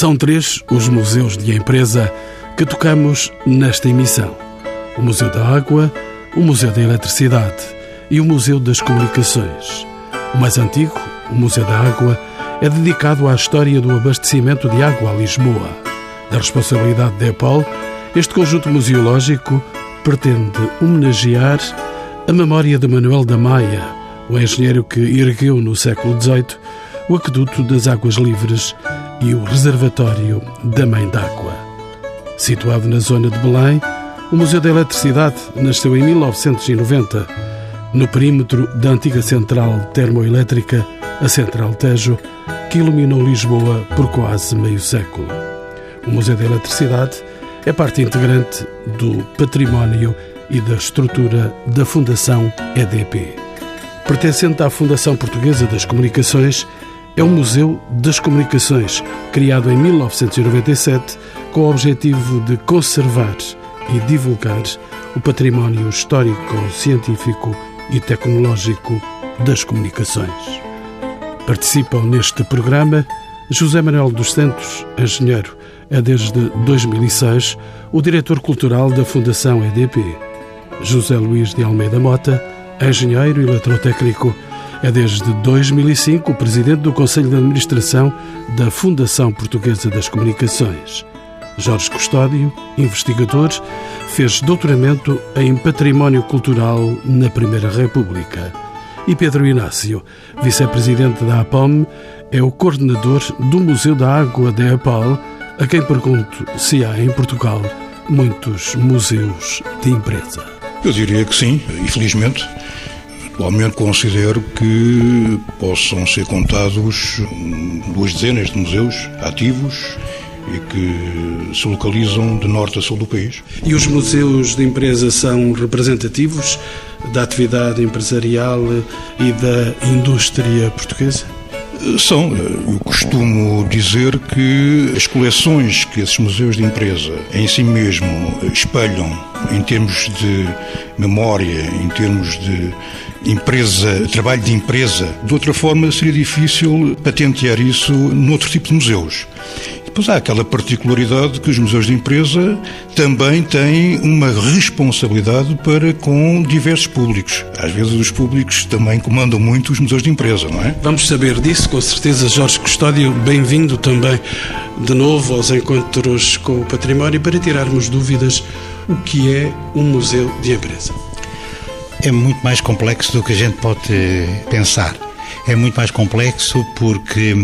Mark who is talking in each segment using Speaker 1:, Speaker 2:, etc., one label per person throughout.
Speaker 1: São três os museus de empresa que tocamos nesta emissão: o Museu da Água, o Museu da Eletricidade e o Museu das Comunicações. O mais antigo, o Museu da Água, é dedicado à história do abastecimento de água a Lisboa. Da responsabilidade da EPOL, este conjunto museológico pretende homenagear a memória de Manuel da Maia, o engenheiro que ergueu no século XVIII o aqueduto das Águas Livres e o reservatório da Mãe d'Água. Situado na zona de Belém, o Museu da Eletricidade nasceu em 1990, no perímetro da antiga central termoelétrica, a Central Tejo, que iluminou Lisboa por quase meio século. O Museu da Eletricidade é parte integrante do património e da estrutura da Fundação EDP. Pertencente à Fundação Portuguesa das Comunicações, é um museu das comunicações, criado em 1997 com o objetivo de conservar e divulgar o património histórico, científico e tecnológico das comunicações. Participam neste programa José Manuel dos Santos, engenheiro, é desde 2006 o diretor cultural da Fundação EDP. José Luís de Almeida Mota, engenheiro eletrotécnico, é desde 2005 o presidente do Conselho de Administração da Fundação Portuguesa das Comunicações. Jorge Custódio, investigador, fez doutoramento em Património Cultural na Primeira República. E Pedro Inácio, vice-presidente da APOM, é o coordenador do Museu da Água da APAL, a quem pergunto se há em Portugal muitos museus de empresa.
Speaker 2: Eu diria que sim, infelizmente. Atualmente considero que possam ser contados duas dezenas de museus ativos e que se localizam de norte a sul do país.
Speaker 1: E os museus de empresa são representativos da atividade empresarial e da indústria portuguesa?
Speaker 2: São. Eu costumo dizer que as coleções que esses museus de empresa em si mesmo espelham em termos de memória, em termos de empresa, trabalho de empresa, de outra forma seria difícil patentear isso noutro tipo de museus. Depois há aquela particularidade que os museus de empresa também têm uma responsabilidade para com diversos públicos. Às vezes os públicos também comandam muito os museus de empresa, não é?
Speaker 1: Vamos saber disso, com certeza. Jorge Custódio, bem-vindo também de novo aos encontros com o património para tirarmos dúvidas o que é um museu de empresa.
Speaker 3: É muito mais complexo do que a gente pode pensar é muito mais complexo porque,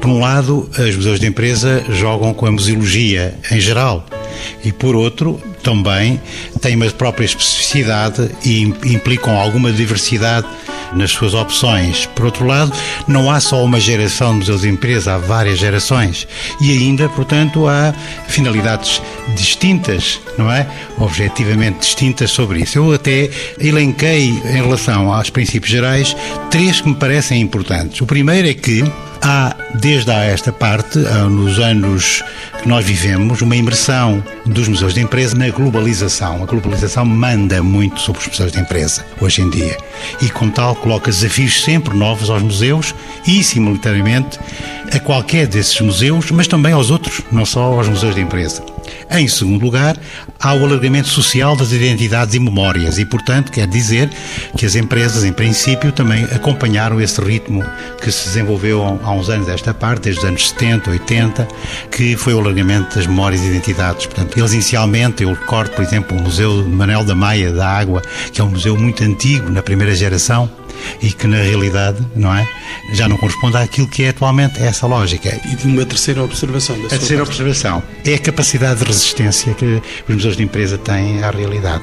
Speaker 3: por um lado, as museus de empresa jogam com a museologia em geral e, por outro, também têm uma própria especificidade e implicam alguma diversidade nas suas opções. Por outro lado, não há só uma geração de museus de empresa, há várias gerações. E ainda, portanto, há finalidades distintas, não é? Objetivamente distintas sobre isso. Eu até elenquei, em relação aos princípios gerais, três que me parecem importantes. O primeiro é que há, desde esta parte, nos anos que nós vivemos, uma imersão dos museus de empresa na globalização. A globalização manda muito sobre os museus de empresa, hoje em dia. E, com tal, coloca desafios sempre novos aos museus e, simultaneamente, a qualquer desses museus, mas também aos outros, não só aos museus de empresa. Em segundo lugar, há o alargamento social das identidades e memórias e, portanto, quer dizer que as empresas, em princípio, também acompanharam esse ritmo que se desenvolveu há uns anos esta parte, desde os anos 70, 80, que foi o alargamento das memórias e identidades. Portanto, eles inicialmente, eu recordo, por exemplo, o Museu Manuel da Maia da Água, que é um museu muito antigo, na primeira geração, e que na realidade, não é, já não corresponde àquilo que é atualmente essa lógica.
Speaker 1: E de uma terceira observação da
Speaker 3: A terceira parte. observação é a capacidade de resistência que os museus de empresa têm à realidade.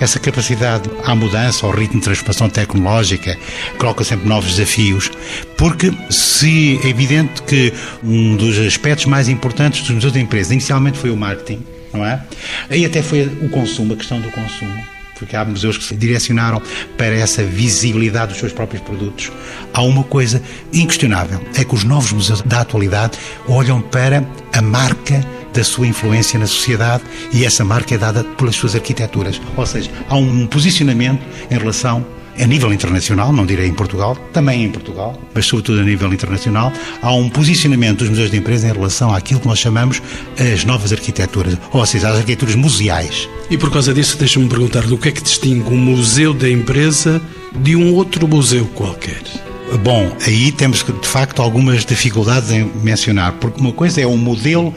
Speaker 3: Essa capacidade à mudança, ao ritmo de transformação tecnológica, coloca sempre novos desafios, porque se é evidente que um dos aspectos mais importantes dos museus de empresa inicialmente foi o marketing, não é? Aí até foi o consumo, a questão do consumo porque há museus que se direcionaram para essa visibilidade dos seus próprios produtos. Há uma coisa inquestionável, é que os novos museus da atualidade olham para a marca da sua influência na sociedade e essa marca é dada pelas suas arquiteturas. Ou seja, há um posicionamento em relação a nível internacional, não direi em Portugal, também em Portugal, mas sobretudo a nível internacional, há um posicionamento dos museus de empresa em relação àquilo que nós chamamos as novas arquiteturas, ou seja, as arquiteturas museais.
Speaker 1: E por causa disso, deixa-me perguntar do que é que distingue um museu da empresa de um outro museu qualquer?
Speaker 3: Bom, aí temos de facto algumas dificuldades em mencionar, porque uma coisa é um modelo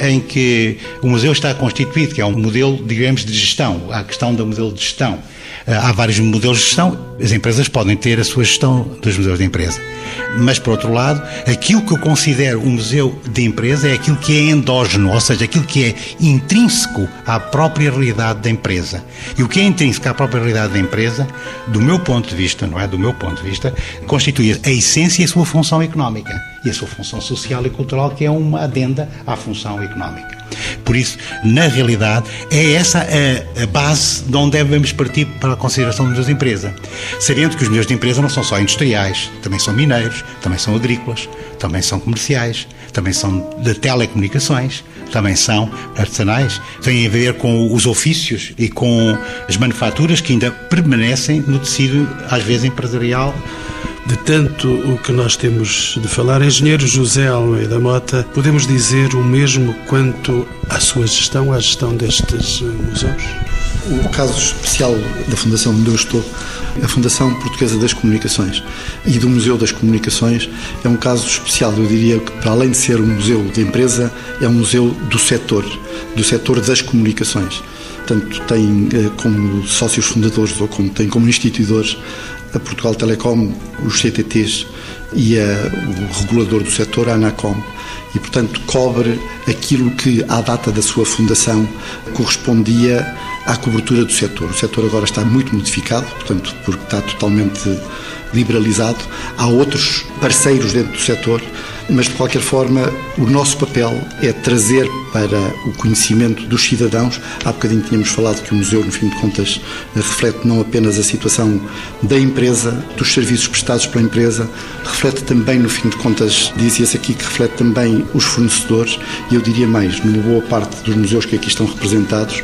Speaker 3: em que o museu está constituído, que é um modelo, digamos, de gestão, a questão do modelo de gestão. Eh, há vários modelos de gestão, as empresas podem ter a sua gestão dos museus de empresa. Mas, por outro lado, aquilo que eu considero um museu de empresa é aquilo que é endógeno, ou seja, aquilo que é intrínseco à própria realidade da empresa. E o que é intrínseco à própria realidade da empresa, do meu ponto de vista, não é? Do meu ponto de vista, constitui a essência e a sua função económica e a sua função social e cultural, que é uma adenda à função económica. Por isso, na realidade, é essa a, a, base de onde devemos partir para a consideração das empresas. Sabendo que os meus de empresa não são só industriais, também são mineiros, também são agrícolas, também são comerciais, também são de telecomunicações, também são artesanais, têm a ver com os ofícios e com as manufaturas que ainda permanecem no tecido, às vezes empresarial,
Speaker 1: de tanto o que nós temos de falar, engenheiro José Almeida Mota, podemos dizer o mesmo quanto à sua gestão, à gestão destes eh, museus?
Speaker 4: O caso especial da Fundação onde eu estou, a Fundação Portuguesa das Comunicações e do Museu das Comunicações, é um caso especial. Eu diria que, para além de ser um museu de empresa, é um museu do setor, do setor das comunicações. Portanto, tem eh, como sócios fundadores ou como tem como instituidores a Portugal Telecom, os CTTs e a, o regulador do setor, a Anacom. E, portanto, cobre aquilo que, à data da sua fundação, correspondia à cobertura do setor. O setor agora está muito modificado, portanto, porque está totalmente liberalizado. Há outros parceiros dentro do setor mas de qualquer forma o nosso papel é trazer para o conhecimento dos cidadãos. Há bocadinho tínhamos falado que o museu, no fim de contas, reflete não apenas a situação da empresa, dos serviços prestados pela empresa, reflete também, no fim de contas, dizia-se aqui que reflete também os fornecedores e eu diria mais, numa boa parte dos museus que aqui estão representados,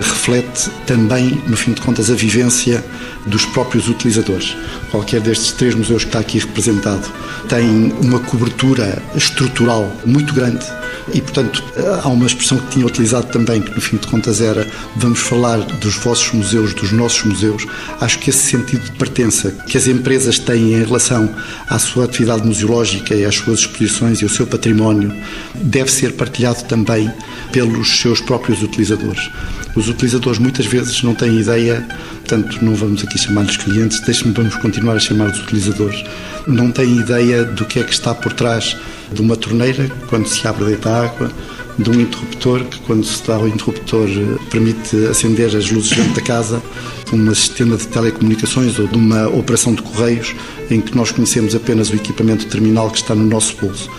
Speaker 4: reflete também, no fim de contas, a vivência dos próprios utilizadores. Qualquer destes três museus que está aqui representado tem uma cobertura estrutural muito grande e, portanto, há uma expressão que tinha utilizado também, que no fim de contas era vamos falar dos vossos museus, dos nossos museus. Acho que esse sentido de pertença que as empresas têm em relação à sua atividade museológica e às suas exposições e ao seu património deve ser partilhado também pelos seus próprios utilizadores. Os utilizadores muitas vezes não têm ideia, portanto, não vamos aqui chamar-lhes clientes, deixe-me vamos continuar a chamar-los utilizadores, não têm ideia do que é que está por trás de uma torneira quando se abre deita água, de um interruptor que quando se dá o interruptor permite acender as luzes dentro da casa, de um sistema de telecomunicações ou de uma operação de correios em que nós conhecemos apenas o equipamento terminal que está no nosso bolso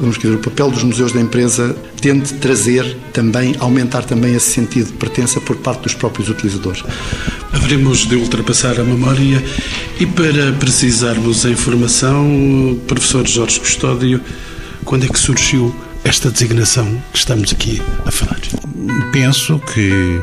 Speaker 4: vamos dizer, o papel dos museus da empresa tende trazer também, aumentar também esse sentido de pertença por parte dos próprios utilizadores.
Speaker 1: Haveremos de ultrapassar a memória e para precisarmos a informação, professor Jorge Custódio, quando é que surgiu esta designação que estamos aqui a falar?
Speaker 3: Penso que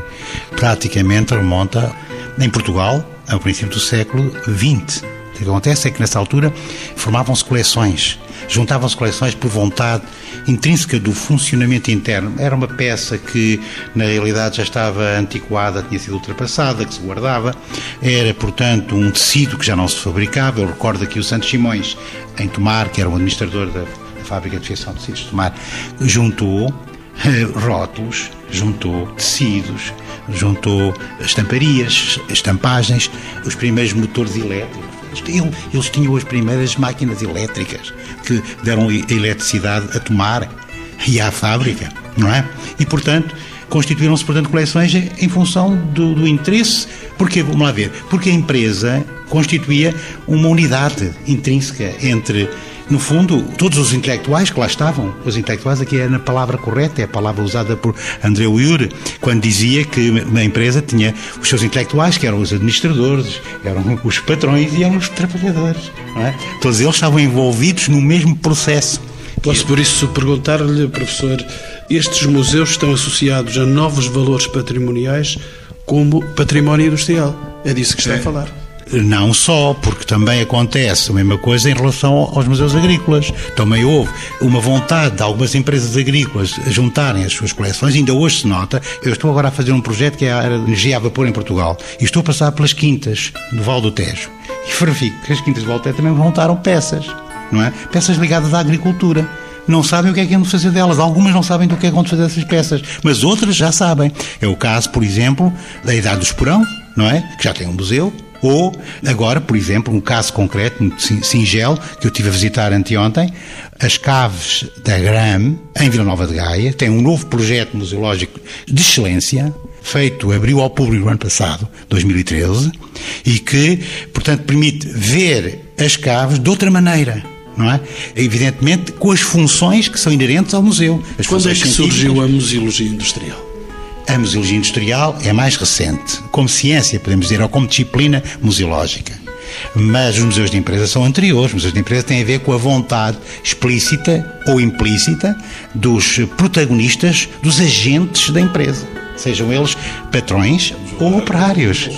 Speaker 3: praticamente remonta em Portugal ao princípio do século XX. O que acontece é que nessa altura formavam-se coleções juntavam-se coleções por vontade intrínseca do funcionamento interno. Era uma peça que, na realidade, já estava antiquada, tinha sido ultrapassada, que se guardava. Era, portanto, um tecido que já não se fabricava. Eu recordo aqui o Santos Simões, em Tomar, que era o administrador da, da fábrica de fiação de tecidos de Tomar, juntou eh, rótulos, juntou tecidos, juntou estamparias, estampagens, os primeiros motores elétricos eles tinham as primeiras máquinas elétricas que deram a eletricidade a tomar e à fábrica, não é? E, portanto, constituíram-se, portanto, coleções em função do, do interesse. Porque, vamos lá ver, porque a empresa constituía uma unidade intrínseca entre no fundo, todos os intelectuais que lá estavam, os intelectuais aqui é na palavra correta, é a palavra usada por André Uhr, quando dizia que uma empresa tinha os seus intelectuais, que eram os administradores, eram os patrões e eram os trabalhadores. É? Todos eles estavam envolvidos no mesmo processo.
Speaker 1: Posso, por isso, perguntar-lhe, professor, estes museus estão associados a novos valores patrimoniais como património industrial. É disso que está a falar.
Speaker 3: Não só, porque também acontece a mesma coisa em relação aos museus agrícolas. Também houve uma vontade de algumas empresas agrícolas juntarem as suas coleções, ainda hoje se nota. Eu estou agora a fazer um projeto que é a energia a vapor em Portugal e estou a passar pelas quintas do Val do Tejo. E verifico que as quintas do Val do Tejo também montaram peças, não é? Peças ligadas à agricultura não sabem o que é que vão fazer delas. Algumas não sabem do que é que vão fazer dessas peças, mas outras já sabem. É o caso, por exemplo, da Idade do Esporão, não é? Que já tem um museu, ou, agora, por exemplo, um caso concreto, muito singelo, que eu tive a visitar anteontem, as caves da GRAM, em Vila Nova de Gaia, tem um novo projeto museológico de excelência, feito, abriu ao público no ano passado, 2013, e que, portanto, permite ver as caves de outra maneira. Não é? Evidentemente com as funções que são inerentes ao museu. As
Speaker 1: Quando é que surgiu a museologia industrial?
Speaker 3: A museologia industrial é mais recente, como ciência, podemos dizer, ou como disciplina museológica. Mas os museus de empresa são anteriores. Os museus de empresa têm a ver com a vontade explícita ou implícita dos protagonistas, dos agentes da empresa, sejam eles patrões ou operários.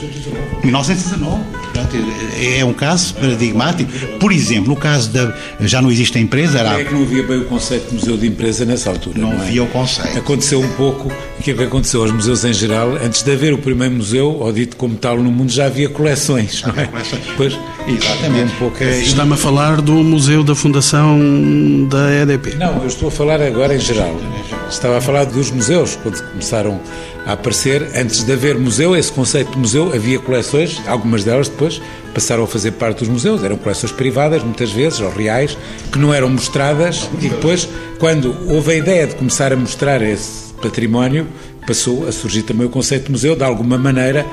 Speaker 3: 1919. É um caso paradigmático. Por exemplo, no caso da. Já não existe a empresa. Era...
Speaker 5: É que não havia bem o conceito de museu de empresa nessa altura.
Speaker 3: Não,
Speaker 5: não
Speaker 3: é? havia o conceito.
Speaker 5: Aconteceu um pouco o que é que aconteceu aos museus em geral. Antes de haver o primeiro museu, ou dito como tal no mundo, já havia coleções. Não é?
Speaker 3: coleções.
Speaker 5: Pois,
Speaker 3: Exatamente. Um
Speaker 5: pouco
Speaker 1: é... Está-me a falar do Museu da Fundação da EDP.
Speaker 5: Não, eu estou a falar agora em geral. Estava a falar dos museus, quando começaram a aparecer. Antes de haver museu, esse conceito de museu, havia coleções, algumas delas depois passaram a fazer parte dos museus. Eram coleções privadas, muitas vezes, ou reais, que não eram mostradas. E depois, quando houve a ideia de começar a mostrar esse património, passou a surgir também o conceito de museu. De alguma maneira,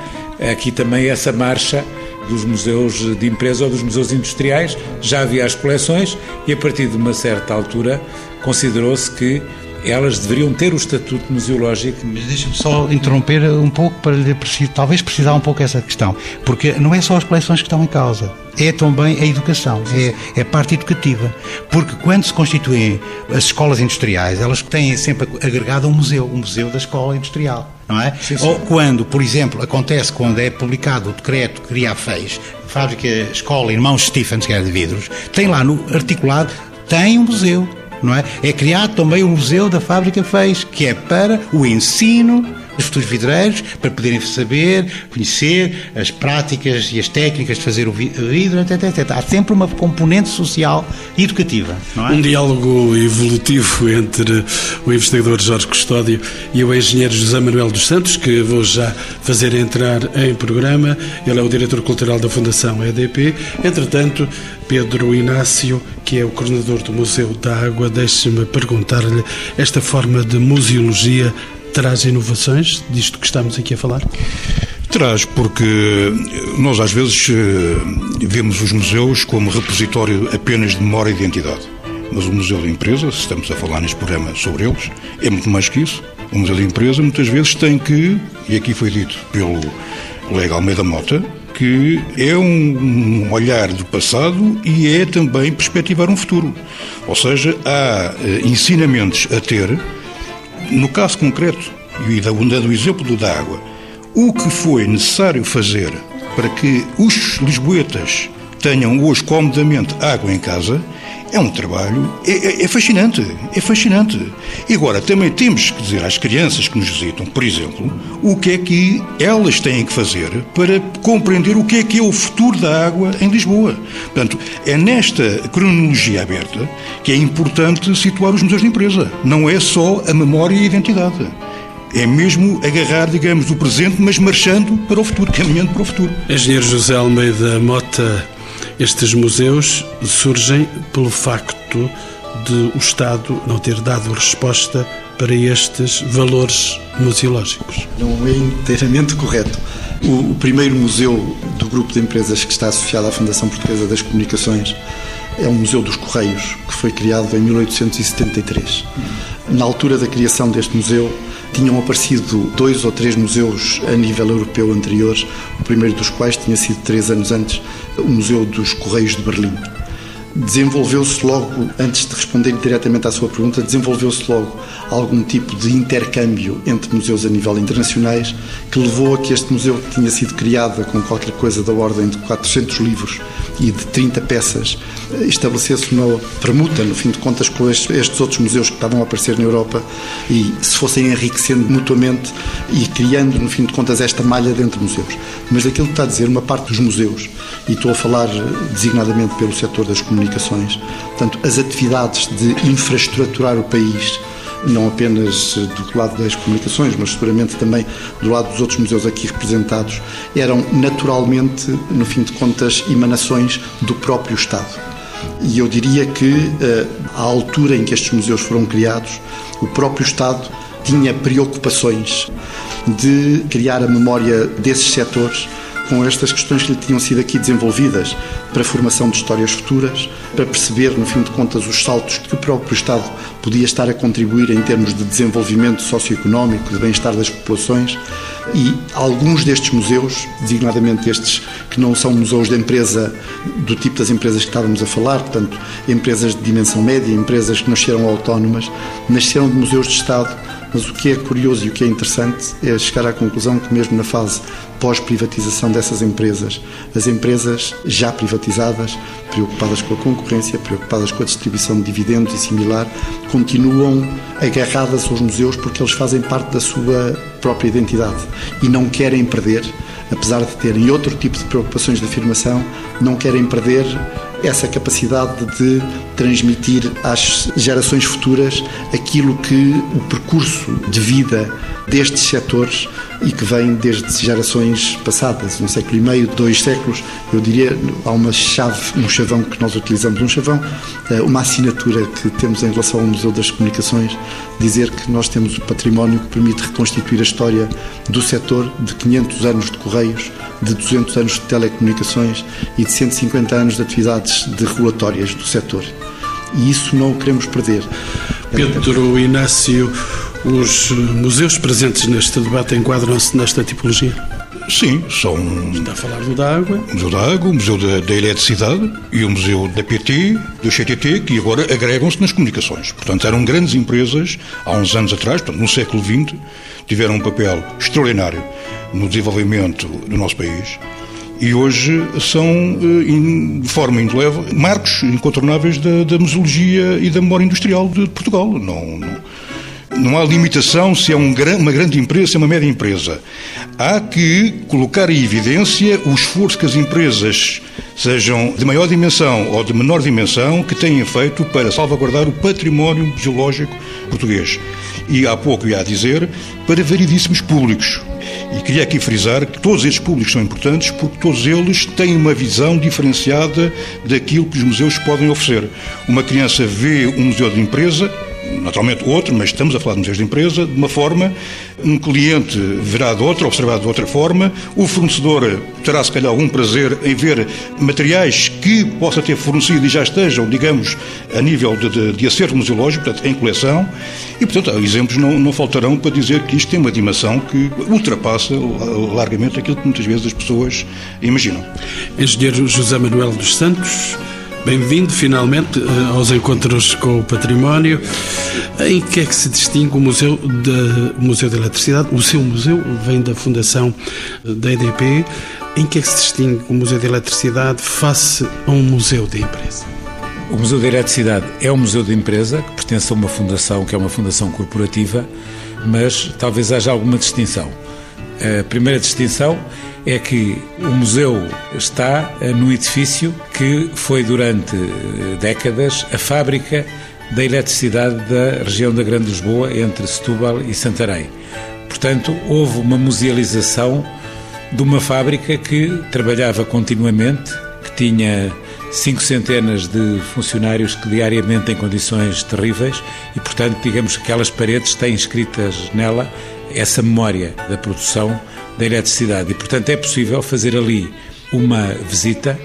Speaker 5: aqui também essa marcha dos museus de empresa ou dos museus industriais, já havia as coleções e a partir de uma certa altura considerou-se que elas deveriam ter o estatuto museológico.
Speaker 3: Mas deixa-me só interromper um pouco para lhe talvez precisar um pouco essa questão, porque não é só as coleções que estão em causa, é também a educação, é, é parte educativa. Porque quando se constituem as escolas industriais, elas têm sempre agregado um museu, um museu da escola industrial. Não é? Sim, sim. Ou quando, por exemplo, acontece quando é publicado o decreto que cria a FEIS, Fábrica Escola Irmãos Stephens, que era de vidros, tem lá no articulado, tem um museu não é? É criado também o Museu da Fábrica Fez, que é para o ensino dos futuros vidreiros, para poderem saber, conhecer as práticas e as técnicas de fazer o vidro, etc, etc. Há sempre uma componente social e educativa. É?
Speaker 1: Um diálogo evolutivo entre o investigador Jorge Custódio e o engenheiro José Manuel dos Santos, que vou já fazer entrar em programa. Ele é o diretor cultural da Fundação EDP. Entretanto, Pedro Inácio, que é o coordenador do Museu da Água, deixe-me perguntar-lhe esta forma de museologia traz inovações disto que estamos aqui a falar?
Speaker 2: Traz, porque nós às vezes eh, vemos os museus como repositório apenas de memória e identidade. Mas o Museu de Empresa, se estamos a falar neste programa sobre eles, é muito mais que isso. O Museu de Empresa muitas vezes tem que, e aqui foi dito pelo colega Almeida Mota, que é um olhar do passado e é também perspectivar um futuro. Ou seja, há eh, ensinamentos a ter, no caso concreto, e dando o exemplo da água, o que foi necessário fazer para que os lisboetas tenham hoje comodamente água em casa é um trabalho, é, é, é, fascinante, é fascinante. E agora, também temos que dizer às crianças que nos visitam, por exemplo, o que é que elas têm que fazer para compreender o que é que é o futuro da água em Lisboa. Portanto, é nesta cronologia aberta que é importante situar os museus de empresa. Não é só a memória e a identidade. É mesmo agarrar, digamos, o presente, mas marchando para o futuro, caminhando para o futuro.
Speaker 1: Engenheiro José Almeida Mota estes museus surgem pelo facto de o Estado não ter dado resposta para estes valores museológicos.
Speaker 4: Não é inteiramente correto. O, primeiro museu do grupo de empresas que está associado à Fundação Portuguesa das Comunicações é o Museu dos Correios, que foi criado em 1873. Na altura da criação deste museu, tinham aparecido dois ou três museus a nível europeu anteriores, o primeiro dos quais tinha sido três anos antes o Museu dos Correios de Berlim. Desenvolveu-se logo, antes de responder diretamente à sua pergunta, desenvolveu-se logo algum tipo de intercâmbio entre museus a nível internacionais que levou a que este museu, que tinha sido criado com qualquer coisa da ordem de 400 livros e de 30 peças, estabelecesse uma permuta, no fim de contas, com estes outros museus que estavam a aparecer na Europa e se fossem enriquecendo mutuamente e criando, no fim de contas, esta malha dentro de museus. Mas aquilo que está a dizer, uma parte dos museus, e estou a falar designadamente pelo setor das comunicações, portanto, as atividades de infraestruturar o país, não apenas do lado das comunicações, mas seguramente também do lado dos outros museus aqui representados, eram naturalmente, no fim de contas, emanações do próprio Estado. E eu diria que, eh, à altura em que estes museus foram criados, o próprio Estado tinha preocupações de criar a memória desses setores com estas questões que lhe tinham sido aqui desenvolvidas para a formação de histórias futuras, para perceber, no fim de contas, os saltos que o próprio Estado podia estar a contribuir em termos de desenvolvimento socioeconómico, de bem-estar das populações. E alguns destes museus, designadamente estes que não são museus de empresa do tipo das empresas que estávamos a falar, portanto, empresas de dimensão média, empresas que nasceram autónomas, nasceram de museus de Estado mas o que é curioso e o que é interessante é chegar à conclusão que, mesmo na fase pós-privatização dessas empresas, as empresas já privatizadas, preocupadas com a concorrência, preocupadas com a distribuição de dividendos e similar, continuam agarradas aos museus porque eles fazem parte da sua própria identidade e não querem perder, apesar de terem outro tipo de preocupações de afirmação, não querem perder essa capacidade de transmitir às gerações futuras aquilo que o percurso de vida destes setores e que vem desde gerações passadas, um século e meio, dois séculos, eu diria, há uma chave, um chavão que nós utilizamos, um chavão, eh, uma assinatura que temos em relação ao Museu das Comunicações, dizer que nós temos o património que permite reconstituir a história do setor de 500 anos de Correios, de 200 anos de telecomunicações e de 150 anos de atividades de regulatórias do setor. E isso não o queremos perder.
Speaker 1: Pedro Inácio, os museus presentes neste debate enquadram-se nesta tipologia?
Speaker 2: Sim, são.
Speaker 1: Está a falar do da Água?
Speaker 2: O Museu da Água, o Museu da, da Eletricidade e o Museu da PT, do CTT, que agora agregam-se nas comunicações. Portanto, eram grandes empresas, há uns anos atrás, portanto, no século XX, tiveram um papel extraordinário no desenvolvimento do nosso país e hoje são, eh, de forma indoleve, marcos incontornáveis da, da museologia e da memória industrial de Portugal. Não, não, não há limitação se é um, uma grande empresa, se é uma média empresa. Há que colocar em evidência o esforço que as empresas, sejam de maior dimensão ou de menor dimensão, que têm feito para salvaguardar o património geológico português. E há pouco ia a dizer, para variedíssimos públicos. E queria aqui frisar que todos estes públicos são importantes porque todos eles têm uma visão diferenciada daquilo que os museus podem oferecer. Uma criança vê um museu de empresa, naturalmente outro, mas estamos a falar de museus de empresa, de uma forma, um cliente verá de outra, observado de outra forma, o fornecedor terá se calhar algum prazer em ver materiais que possa ter fornecido e já estejam, digamos, a nível de, de, de acervo museológico, portanto, em coleção, e portanto exemplos não, não faltarão para dizer que isto tem uma dimensão que ultrapassa largamente aquilo que muitas vezes as pessoas imaginam.
Speaker 1: Engenheiro José Manuel dos Santos, Bem-vindo finalmente eh, aos encontros com o património. Em que é que se distingue o Museu o museu da Eletricidade? O seu museu vem da fundação da EDP. Em que é que se distingue o Museu da Eletricidade face a um museu de empresa?
Speaker 5: O Museu da Eletricidade é um museu de empresa que pertence a uma fundação que é uma fundação corporativa, mas talvez haja alguma distinção. A primeira distinção é que o museu está eh, no edifício que foi durante eh, décadas a fábrica da eletricidade da região da Grande Lisboa, entre Setúbal e Santarém. Portanto, houve uma musealização de uma fábrica que trabalhava continuamente, que tinha cinco centenas de funcionários que diariamente em condições terríveis e, portanto, digamos que aquelas paredes têm escritas nela essa memória da produção da eletricidade. E, portanto, é possível fazer ali uma visita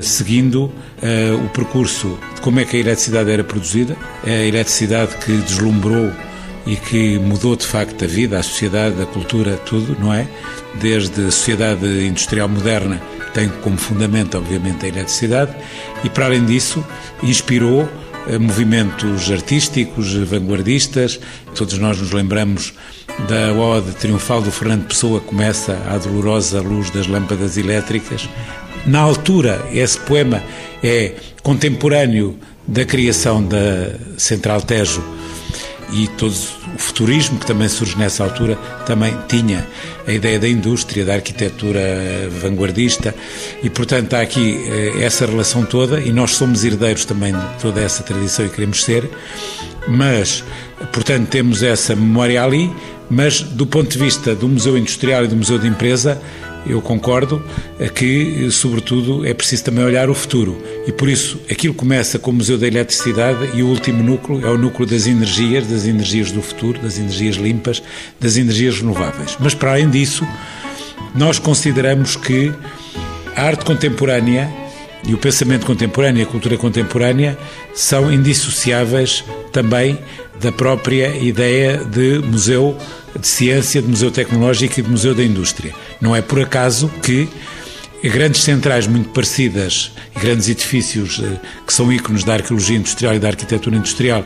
Speaker 5: seguindo uh, o percurso de como é que a eletricidade era produzida, a eletricidade que deslumbrou e que mudou de facto a vida, a sociedade, a cultura, tudo, não é? Desde a sociedade industrial moderna tem como fundamento, obviamente, a eletricidade, e para além disso, inspirou eh, movimentos artísticos, vanguardistas. Todos nós nos lembramos da ode triunfal do Fernando Pessoa, começa a dolorosa luz das lâmpadas elétricas. Na altura, esse poema é contemporâneo da criação da Central Tejo. E todo o futurismo que também surge nessa altura também tinha a ideia da indústria, da arquitetura vanguardista. E portanto há aqui eh, essa relação toda e nós somos herdeiros também de toda essa tradição e queremos ser, mas portanto temos essa memória ali, mas do ponto de vista do Museu Industrial e do Museu de Empresa eu concordo que, sobretudo, é preciso também olhar o futuro. E por isso, aquilo começa com o Museu da Eletricidade e o último núcleo é o núcleo das energias, das energias do futuro, das energias limpas, das energias renováveis. Mas, para além disso, nós consideramos que a arte contemporânea e o pensamento contemporâneo e a cultura contemporânea são indissociáveis também da própria ideia de museu de ciência, de museu tecnológico e de museu da indústria. Não é por acaso que grandes centrais muito parecidas e grandes edifícios eh, que são ícones da arqueologia industrial e da arquitetura industrial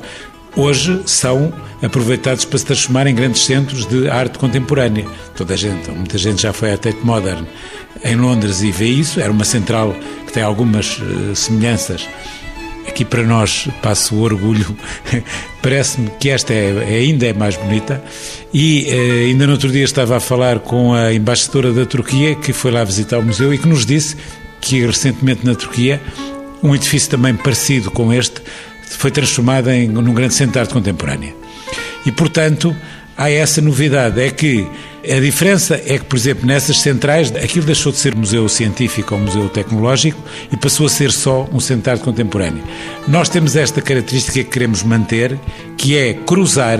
Speaker 5: hoje são aproveitados para se transformar em grandes centros de arte contemporânea. Toda a gente, muita gente já foi à Tate Modern em Londres e vê isso. Era uma central que tem algumas uh, semelhanças. Aqui para nós, passo o orgulho, parece-me que esta é, é, ainda é mais bonita. E uh, ainda no outro dia estava a falar com a embaixadora da Turquia, que foi lá visitar o museu e que nos disse que recentemente na Turquia um edifício também parecido com este foi transformado em, num grande centro de arte contemporânea. E, portanto, há essa novidade, é que a diferença é que, por exemplo, nessas centrais, aquilo deixou de ser museu científico ou museu tecnológico e passou a ser só um centro contemporânea. Nós temos esta característica que queremos manter, que é cruzar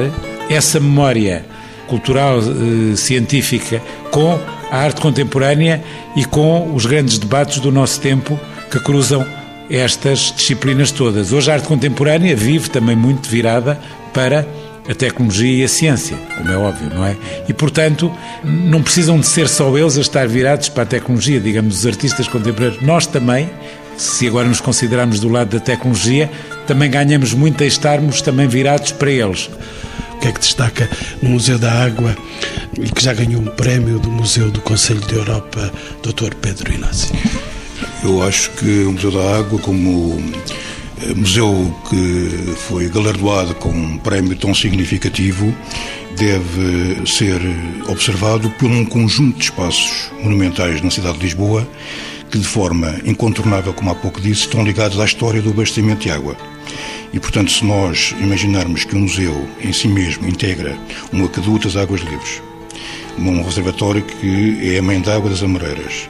Speaker 5: essa memória cultural, eh, científica, com a arte contemporânea e com os grandes debates do nosso tempo que cruzam estas disciplinas todas. Hoje a arte contemporânea vive também muito virada para a tecnologia e a ciência, como é óbvio, não é? E, portanto, não precisam de ser só eles a estar virados para a tecnologia, digamos, os artistas contemporâneos. Nós também, se agora nos considerarmos do lado da tecnologia, também ganhamos muito a estarmos também virados para eles.
Speaker 1: O que é que destaca no Museu da Água e que já ganhou um prémio do Museu do Conselho da Europa, Dr. Pedro Inácio?
Speaker 2: Eu acho que o Museu da Água, como museu que foi galardoado com um prémio tão significativo, deve ser observado por um conjunto de espaços monumentais na cidade de Lisboa que, de forma incontornável, como há pouco disse, estão ligados à história do abastecimento de água. E, portanto, se nós imaginarmos que um museu em si mesmo integra um aqueduto das águas livres, um reservatório que é a mãe d'água das Amoreiras,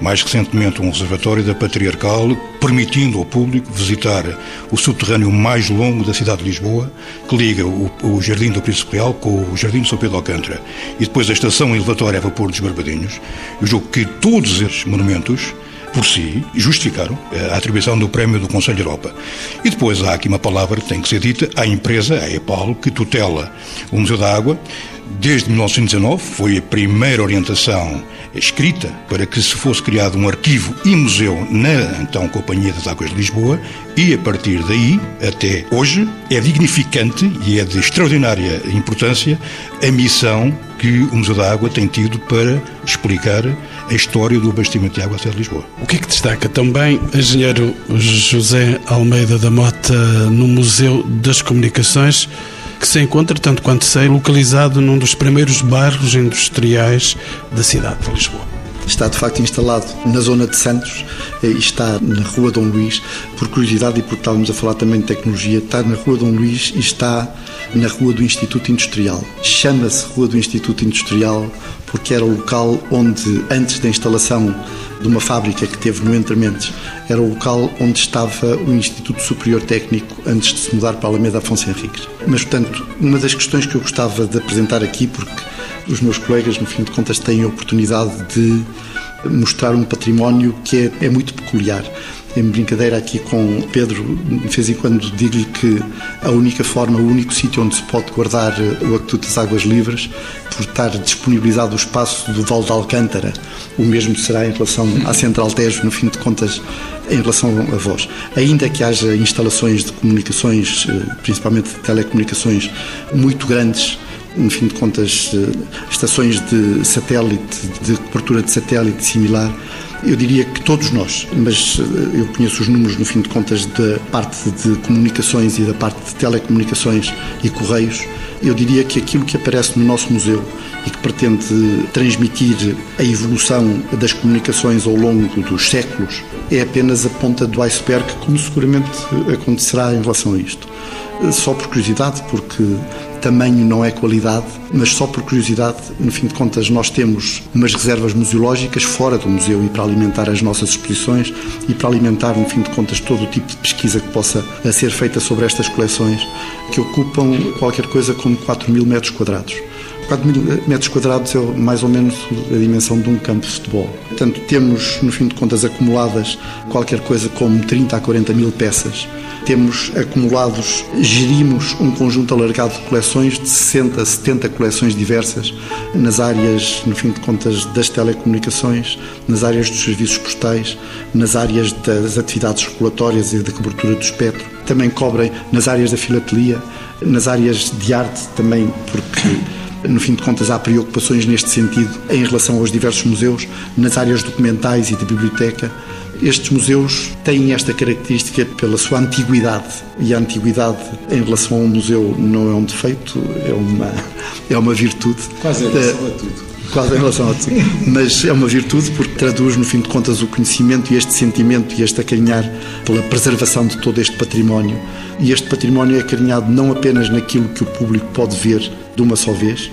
Speaker 2: mais recentemente um reservatório da Patriarcal, permitindo ao público visitar o subterrâneo mais longo da cidade de Lisboa, que liga o, o Jardim do Príncipe Real com o Jardim de São Pedro Alcântara, e depois a estação elevatória a vapor dos Barbadinhos. Eu julgo que todos esses monumentos por si, justificaram a atribuição do prémio do Conselho de Europa. E depois há aqui uma palavra que tem que ser dita à empresa, a EPAL, que tutela o Museu da Água, desde 1919, foi a primeira orientação escrita para que se fosse criado um arquivo e museu na então Companhia das Águas de Lisboa e a partir daí até hoje é dignificante e é de extraordinária importância a missão que o Museu da Água tem tido para explicar a história do abastecimento de água até de Lisboa.
Speaker 1: O que é que destaca também, engenheiro José Almeida da Mota, no Museu das Comunicações? Que se encontra, tanto quanto sei, localizado num dos primeiros bairros industriais da cidade de Lisboa.
Speaker 4: Está de facto instalado na zona de Santos e está na Rua Dom Luís. Por curiosidade e porque estávamos a falar também de tecnologia, está na Rua Dom Luís e está na Rua do Instituto Industrial. Chama-se Rua do Instituto Industrial porque era o local onde, antes da instalação de uma fábrica que teve no Entrementes, era o local onde estava o Instituto Superior Técnico antes de se mudar para a Alameda Afonso Henriques. Mas, portanto, uma das questões que eu gostava de apresentar aqui, porque os meus colegas, no fim de contas, têm a oportunidade de mostrar um património que é, é muito peculiar. em brincadeira aqui com Pedro, de vez em quando digo-lhe que a única forma, o único sítio onde se pode guardar o Aqueduto das Águas Livres, por estar disponibilizado o espaço do Val de Alcântara, o mesmo será em relação à Central Tejo, no fim de contas, em relação a vós. Ainda que haja instalações de comunicações, eh, principalmente de telecomunicações, muito grandes, no fim de contas, eh, estações de satélite, de cobertura de satélite similar, eu diria que todos nós, mas eh, eu conheço os números, no fim de contas, da parte de comunicações e da parte de telecomunicações e correios, eu diria que aquilo que aparece no nosso museu e que pretende transmitir a evolução das comunicações ao longo dos séculos é apenas a ponta do iceberg, como seguramente acontecerá em relação a isto. Só por curiosidade, porque tamanho não é qualidade, mas só por curiosidade, no fim de contas, nós temos umas reservas museológicas fora do museu e para alimentar as nossas exposições e para alimentar, no fim de contas, todo o tipo de pesquisa que possa ser feita sobre estas coleções, que ocupam qualquer coisa como 4 mil metros quadrados. 4 mil metros quadrados é mais ou menos a dimensão de um campo de futebol. Portanto, temos, no fim de contas, acumuladas qualquer coisa como 30 a 40 mil peças. Temos acumulados, gerimos um conjunto alargado de coleções, de 60 a 70 coleções diversas, nas áreas, no fim de contas, das telecomunicações, nas áreas dos serviços postais, nas áreas das atividades regulatórias e da cobertura do espectro. Também cobrem nas áreas da filatelia, nas áreas de arte também, porque no fim de contas, há preocupações neste sentido em relação aos diversos museus, nas áreas documentais e de biblioteca. Estes museus têm esta característica pela sua antiguidade, e a antiguidade em relação a um museu não é um defeito, é uma, é uma virtude.
Speaker 5: Quase em relação a tudo
Speaker 4: quase em relação a tudo. Mas é uma virtude porque traduz, no fim de contas, o conhecimento e este sentimento e este acarinhar pela preservação de todo este património. E este património é acarinhado não apenas naquilo que o público pode ver de uma só vez,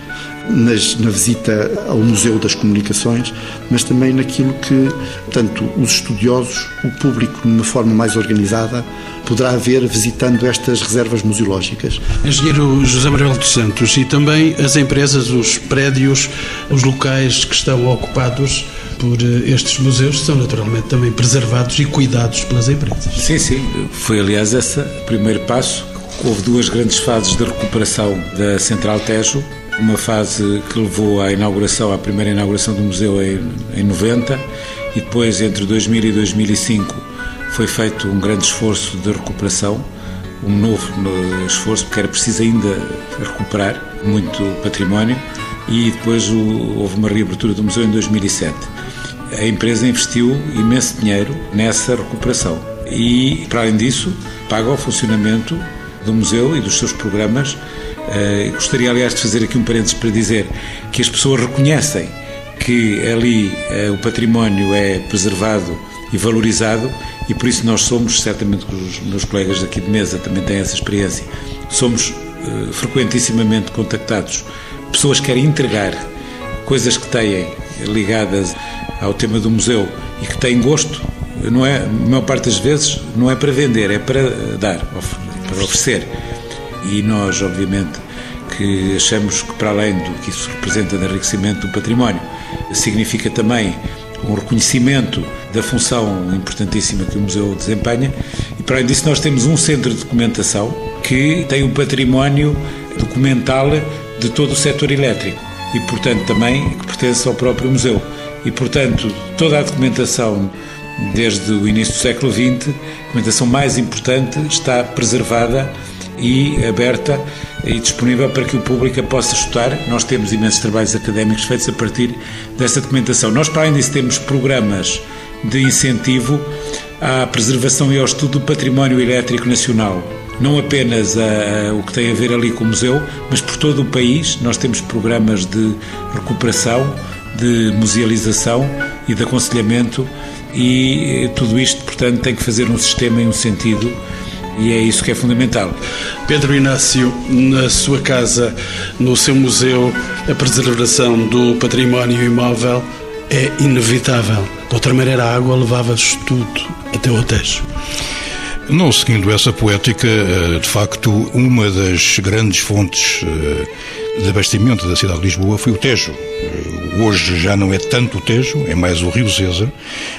Speaker 4: nas, na visita ao Museu das Comunicações, mas também naquilo que, tanto os estudiosos, o público, de uma forma mais organizada, poderá ver visitando estas reservas museológicas.
Speaker 1: Engenheiro José Manuel dos Santos, e também as empresas, os prédios, os locais que estão ocupados por eh, estes museus são naturalmente também preservados e cuidados pelas empresas.
Speaker 5: Sim, sim. Foi, aliás, esse o primeiro passo Houve duas grandes fases de recuperação da Central Tejo. Uma fase que levou à inauguração, à primeira inauguração do museu em, em 90 e depois, entre 2000 e 2005, foi feito um grande esforço de recuperação, um novo esforço, porque era preciso ainda recuperar muito património e depois houve uma reabertura do museu em 2007. A empresa investiu imenso dinheiro nessa recuperação e, para além disso, paga o funcionamento do museu e dos seus programas. Uh, gostaria, aliás, de fazer aqui um parênteses para dizer que as pessoas reconhecem que ali uh, o património é preservado e valorizado e por isso nós somos, certamente os meus colegas aqui de mesa também têm essa experiência, somos uh, frequentissimamente contactados, pessoas que querem entregar coisas que têm ligadas ao tema do museu e que têm gosto, não é, a maior parte das vezes não é para vender, é para dar, para oferecer. E nós, obviamente, que achamos que, para além do que isso representa de enriquecimento do património, significa também um reconhecimento da função importantíssima que o museu desempenha. E, para além disso, nós temos um centro de documentação que tem um património documental de todo o setor elétrico e, portanto, também que pertence ao próprio museu. E, portanto, toda a documentação desde o início do século XX, a documentação mais importante está preservada e aberta e disponível para que o público a possa estudar. Nós temos imensos trabalhos académicos feitos a partir dessa documentação. Nós, para além disso, temos programas de incentivo à preservação e ao estudo do património elétrico nacional. Não apenas a, a, o que tem a ver ali com o museu, mas por todo o país nós temos programas de recuperação, de musealização e de aconselhamento e eh, tudo isto, portanto, tem que fazer um sistema em um sentido e é isso que é fundamental.
Speaker 1: Pedro Inácio, na sua casa, no seu museu, a preservação do património imóvel é inevitável. De outra maneira, a água levava-se tudo até o Tejo.
Speaker 2: Não seguindo essa poética, eh, de facto, uma das grandes fontes eh, de abastecimento da cidade de Lisboa foi o Tejo. Eh, hoje já não é tanto o Tejo, é mais o Rio César,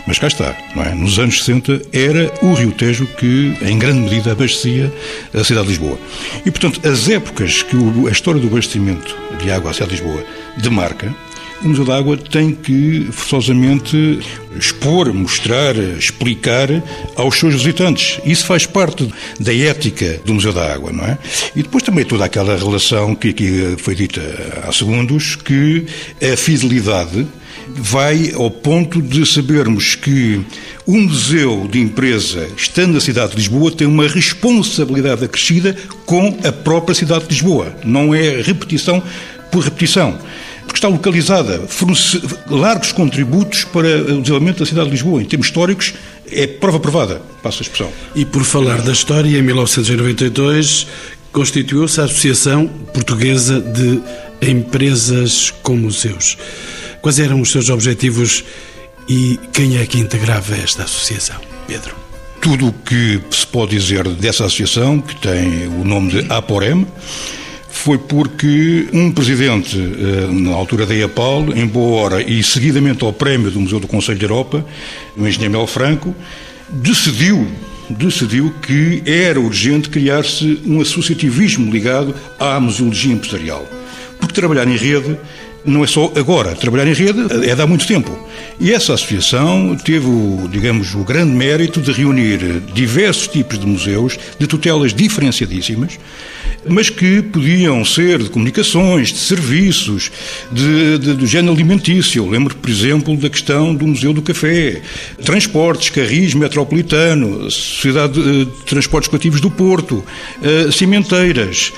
Speaker 2: mas cá está. É? Nos anos 60 era o Rio Tejo que, em grande medida, abastecia a cidade de Lisboa. E, portanto, as épocas que a história do abastecimento de água à cidade de Lisboa demarca, o Museu da Água tem que forçosamente expor, mostrar, explicar aos seus visitantes. Isso faz parte da ética do Museu da Água, não é? E depois também toda aquela relação que aqui foi dita há segundos, que a fidelidade vai ao ponto de sabermos que um museu de empresa, estando na cidade de Lisboa, tem uma responsabilidade acrescida com a própria cidade de Lisboa. Não é repetição por repetição porque está localizada, fornece largos contributos para o desenvolvimento da cidade de Lisboa. Em termos históricos, é prova provada, passo a expressão.
Speaker 1: E por falar da história, em 1992 constituiu-se a Associação Portuguesa de Empresas com Museus. Quais eram os seus objetivos e quem é que integrava esta associação? Pedro.
Speaker 2: Tudo o que se pode dizer dessa associação, que tem o nome de APOREM, foi porque um presidente, eh, na altura da EAPAL, em boa hora e seguidamente ao prémio do Museu do Conselho de Europa, o engenheiro Mel Franco, decidiu decidiu que era urgente criar-se um associativismo ligado à museologia empresarial. Porque trabalhar em rede não é só agora. Trabalhar em rede é de há muito tempo. E essa associação teve, digamos, o grande mérito de reunir diversos tipos de museus de tutelas diferenciadíssimas, mas que podiam ser de comunicações, de serviços, de, de, de género alimentício. lembro, por exemplo, da questão do Museu do Café, transportes, carris metropolitano, Sociedade de Transportes Coletivos do Porto, eh, cimenteiras.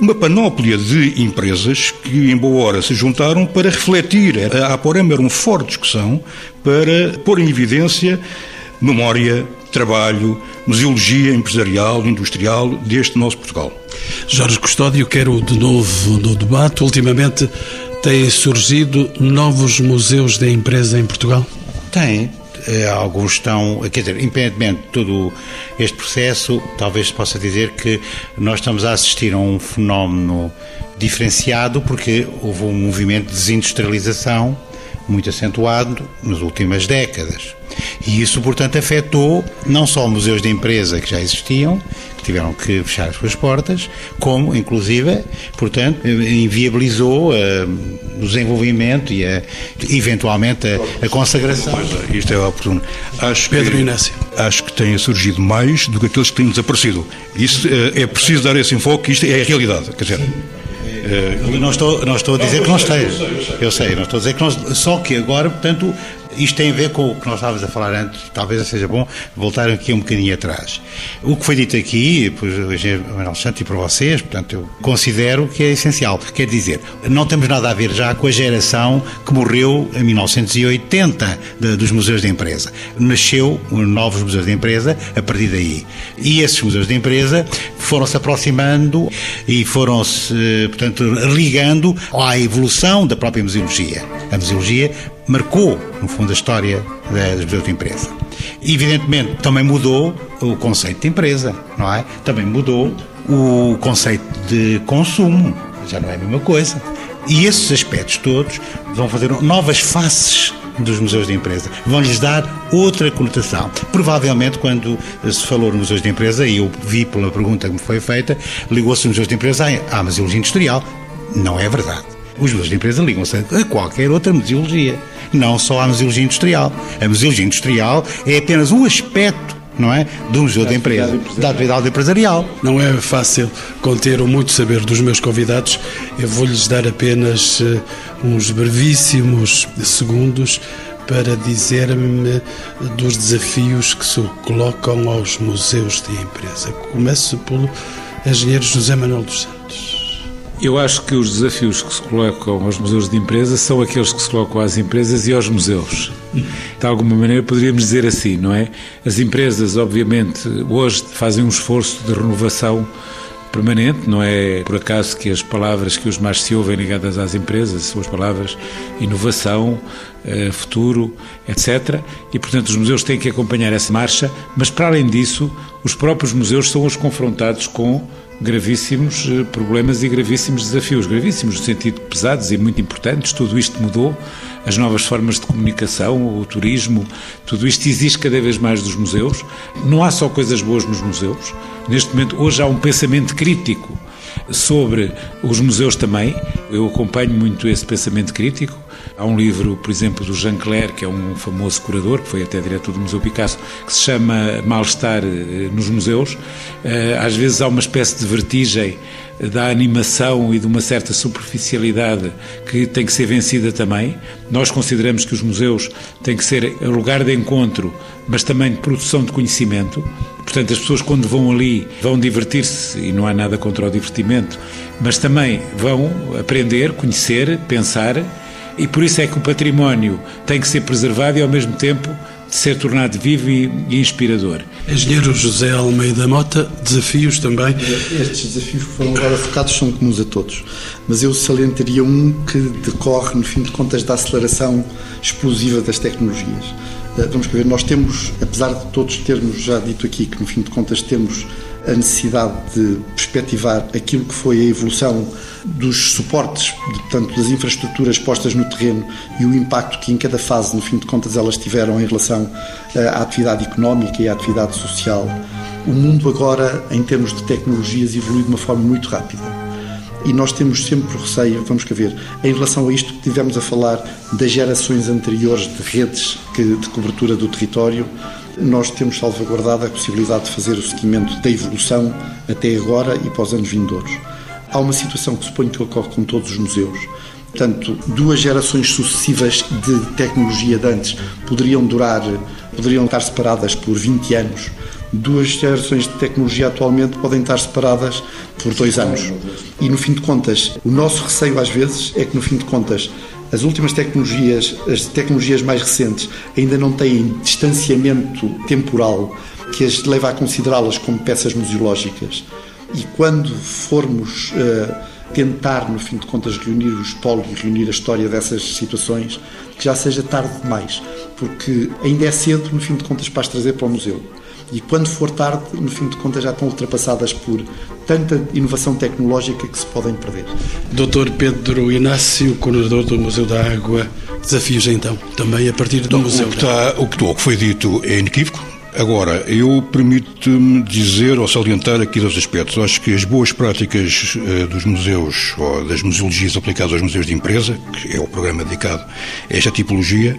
Speaker 2: Uma panóplia de empresas que, em boa hora, se juntaram para refletir. A Aporama era um forte discussão para pôr em evidência memória, trabalho, museologia empresarial, industrial deste nosso Portugal.
Speaker 1: Jorge Custódio, quero de novo no debate. Ultimamente têm surgido novos museus da empresa em Portugal?
Speaker 3: Tem. Eh, alguns estão, quer dizer, independentemente de todo este processo, talvez se possa dizer que nós estamos a assistir a um fenómeno diferenciado porque houve um movimento de desindustrialização muito acentuado nas últimas décadas. E isso, portanto, afetou não só museus de empresa que já existiam, que tiveram que fechar as suas portas, como, inclusive, portanto, inviabilizou uh, o desenvolvimento e, a, eventualmente, a, a consagração.
Speaker 2: Pois é, isto é oportuno.
Speaker 1: Acho Pedro que, Inácio.
Speaker 2: Acho que têm surgido mais do que aqueles que têm desaparecido. Isso uh, é preciso dar esse enfoque, isto é a realidade. Quer dizer,
Speaker 3: eu não estou, não estou a dizer que não esteja. Eu sei, não estou a dizer que não. Só que agora, portanto, isto tem a ver com o que nós estávamos a falar antes, talvez seja bom voltar aqui um bocadinho atrás. O que foi dito aqui, por engenheiro Manuel Santos e por vocês, portanto, eu considero que é essencial. Quer dizer, não temos nada a ver já com a geração que morreu em 1980 de, dos museus de empresa. Nasceu novos museus de empresa a partir daí. E esses museus de empresa foram-se aproximando e foram-se, portanto, ligando à evolução da própria museologia. A museologia marcou, no fundo, a história dos museus de empresa. Evidentemente, também mudou o conceito de empresa, não é? Também mudou o conceito de consumo, já não é a mesma coisa. E esses aspectos todos vão fazer novas faces dos museus de empresa. Vão-lhes dar outra conotação. Provavelmente, quando se falou nos museus de empresa, e eu vi pela pergunta que me foi feita, ligou-se nos museus de empresa à museologia industrial. Não é verdade. Os museus de empresa ligam-se a qualquer outra museologia, não só à museologia industrial. A museologia industrial é apenas um aspecto não é? Do museu da empresa, da atividade empresarial.
Speaker 1: Não é fácil conter o muito saber dos meus convidados. Eu vou-lhes dar apenas uh, uns brevíssimos segundos para dizer-me dos desafios que se colocam aos museus de empresa. Começo pelo engenheiro José Manuel dos Santos.
Speaker 5: Eu acho que os desafios que se colocam aos museus de empresa são aqueles que se colocam às empresas e aos museus. De alguma maneira poderíamos dizer assim, não é? As empresas, obviamente, hoje fazem um esforço de renovação permanente, não é por acaso que as palavras que os mais se ouvem ligadas às empresas são as palavras inovação, eh, futuro, etc. E, portanto, os museus têm que acompanhar essa marcha, mas, para além disso, os próprios museus são os confrontados com gravíssimos eh, problemas e gravíssimos desafios, gravíssimos no sentido pesados e muito importantes. Tudo isto mudou, as novas formas de comunicação, o turismo, tudo isto existe cada vez mais dos museus. Não há só coisas boas nos museus. Neste momento, hoje há um pensamento crítico sobre os museus também. Eu acompanho muito esse pensamento crítico. Há um livro, por exemplo, do Jean Clair, que é um famoso curador, que foi até diretor do Museu Picasso, que se chama Mal-Estar eh, nos Museus. Eh, às vezes há uma espécie de vertigem da animação e de uma certa superficialidade que tem que ser vencida também. Nós consideramos que os museus têm que ser lugar de encontro, mas também de produção de conhecimento. Portanto, as pessoas quando vão ali vão divertir-se e não há nada contra o divertimento, mas também vão aprender, conhecer, pensar e por isso é que o património tem que ser preservado e ao mesmo tempo de ser tornado vivo e, inspirador.
Speaker 1: Engenheiro José Almeida Mota, desafios também?
Speaker 4: Estes desafios que foram agora focados são comuns a todos, mas eu salientaria um que decorre, no fim de contas, da aceleração explosiva das tecnologias. Eh, vamos ver, nós temos, apesar de todos termos já dito aqui que, no fim de contas, temos a necessidade de perspectivar aquilo que foi a evolução dos suportes, de, portanto, das infraestruturas postas no terreno e o impacto que em cada fase, no fim de contas, elas tiveram em relação eh, à atividade económica e à atividade social. O mundo agora, em termos de tecnologias, evolui de uma forma muito rápida. E nós temos sempre receio, vamos cá ver, em relação a isto, tivemos a falar das gerações anteriores de redes de cobertura do território, nós temos salvaguardado a possibilidade de fazer o seguimento da evolução até agora e para os anos vindouros. Há uma situação que suponho que ocorre com todos os museus. Portanto, duas gerações sucessivas de tecnologia de antes poderiam durar, poderiam estar separadas por 20 anos. Duas gerações de tecnologia atualmente podem estar separadas por dois anos. E no fim de contas, o nosso receio às vezes é que no fim de contas as últimas tecnologias, as tecnologias mais recentes, ainda não têm distanciamento temporal que as leva a considerá-las como peças museológicas. E quando formos uh, tentar, no fim de contas, reunir os polos e reunir a história dessas situações, que já seja tarde demais, porque ainda é cedo, no fim de contas, para as trazer para o museu. E quando for tarde, no fim de contas, já estão ultrapassadas por tanta inovação tecnológica que se podem perder.
Speaker 1: Doutor Pedro Inácio, coordenador do Museu da Água, desafios então, também a partir do então, museu.
Speaker 2: O que, está, o que foi dito é inequívoco Agora, eu permito-me dizer ou salientar aqui dois aspectos. Acho que as boas práticas uh, dos museus, ou das museologias aplicadas aos museus de empresa, que é o programa dedicado a esta tipologia,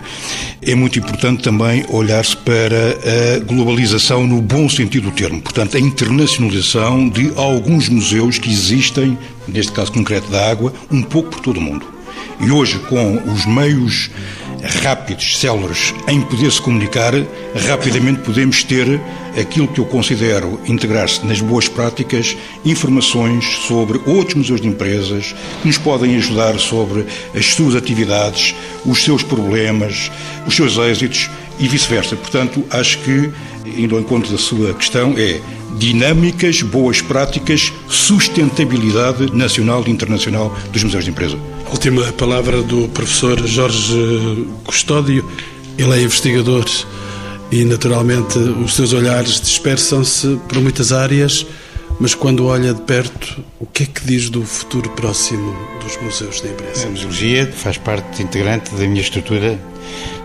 Speaker 2: é muito importante também olhar-se para a globalização no bom sentido do termo. Portanto, a internacionalização de alguns museus que existem, neste caso concreto da água, um pouco por todo o mundo. E hoje, com os meios rápidos, céleres, em poder-se comunicar, rapidamente podemos ter aquilo que eu considero integrar-se nas boas práticas, informações sobre outros museus de empresas que nos podem ajudar sobre as suas atividades, os seus problemas, os seus êxitos e vice-versa. Portanto, acho que, indo ao encontro da sua questão, é dinâmicas, boas práticas, sustentabilidade nacional e internacional dos museus de empresa.
Speaker 1: Última palavra do professor Jorge Custódio. Ele é investigador e, naturalmente, os seus olhares dispersam-se por muitas áreas, mas quando olha de perto, o que é que diz do futuro próximo dos museus da empresa?
Speaker 3: A museologia faz parte integrante da minha estrutura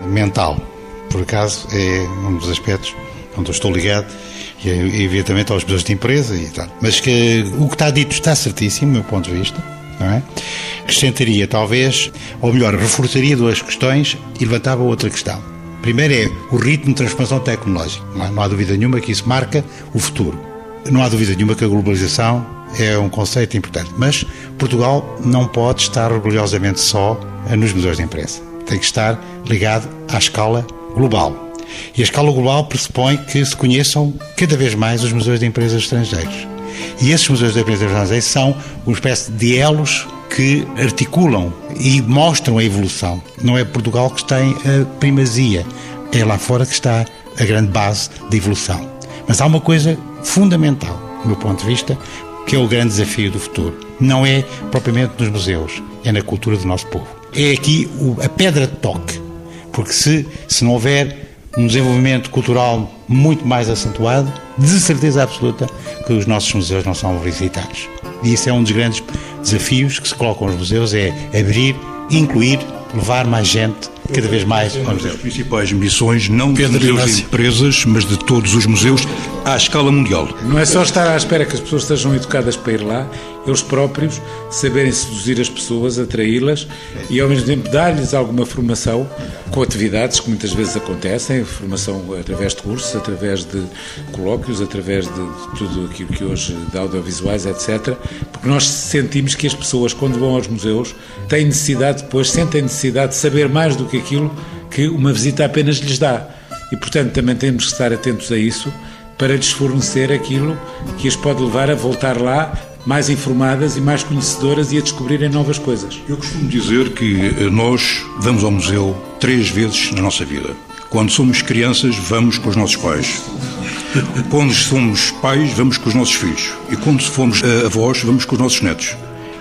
Speaker 3: mental. Por acaso, é um dos aspectos onde eu estou ligado e, evidentemente, aos museus de empresa e tal. Mas que o que está dito está certíssimo, do meu ponto de vista não é? Acrescentaria, talvez, ou melhor, reforçaria duas questões e levantava outra questão. Primeiro é o ritmo de transformação tecnológica. Não há, não há dúvida nenhuma que isso marca o futuro. Não há dúvida nenhuma que a globalização é um conceito importante, mas Portugal não pode estar orgulhosamente só nos museus de imprensa. Tem que estar ligado à escala global. E a escala global pressupõe que se conheçam cada vez mais os museus de empresas estrangeiros. E esses museus de empresas estrangeiras são uma espécie de elos que articulam e mostram a evolução. Não é Portugal que tem a primazia, é lá fora que está a grande base da evolução. Mas há uma coisa fundamental, do meu ponto de vista, que é o grande desafio do futuro. Não é propriamente nos museus, é na cultura do nosso povo. É aqui a pedra de toque, porque se, se não houver um desenvolvimento cultural muito mais acentuado, de certeza absoluta que os nossos museus não são visitados. E isso é um dos grandes desafios que se colocam aos museus, é abrir, incluir, levar mais gente cada vez mais
Speaker 2: ao museu. As principais missões, não de museus de empresas, mas de todos os museus à escala mundial.
Speaker 5: Não é só estar à espera que as pessoas estejam educadas para ir lá, eles próprios saberem seduzir as pessoas, atraí-las e ao mesmo tempo dar-lhes alguma formação com atividades que muitas vezes acontecem, formação através de cursos, através de colóquios, através de, tudo aquilo que hoje de audiovisuais, etc. Porque nós sentimos que as pessoas, quando vão aos museus, têm necessidade depois, sentem necessidade de saber mais do que aquilo que uma visita apenas lhes dá. E, portanto, também temos que estar atentos a isso para lhes fornecer aquilo que as pode levar a voltar lá mais informadas e mais conhecedoras e a descobrirem novas coisas.
Speaker 2: Eu costumo dizer que eh, nós vamos ao museu três vezes na nossa vida. Quando somos crianças, vamos com os nossos pais. Quando somos pais, vamos com os nossos filhos. E quando formos eh, avós, vamos com os nossos netos.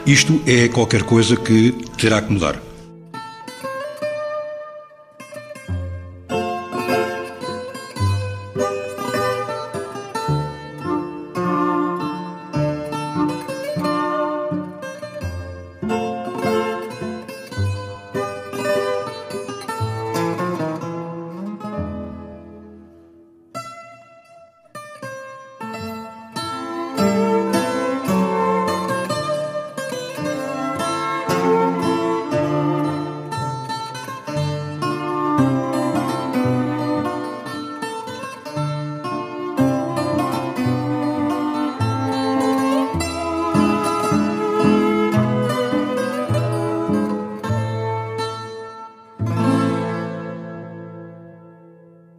Speaker 2: Isto é qualquer coisa que terá que mudar.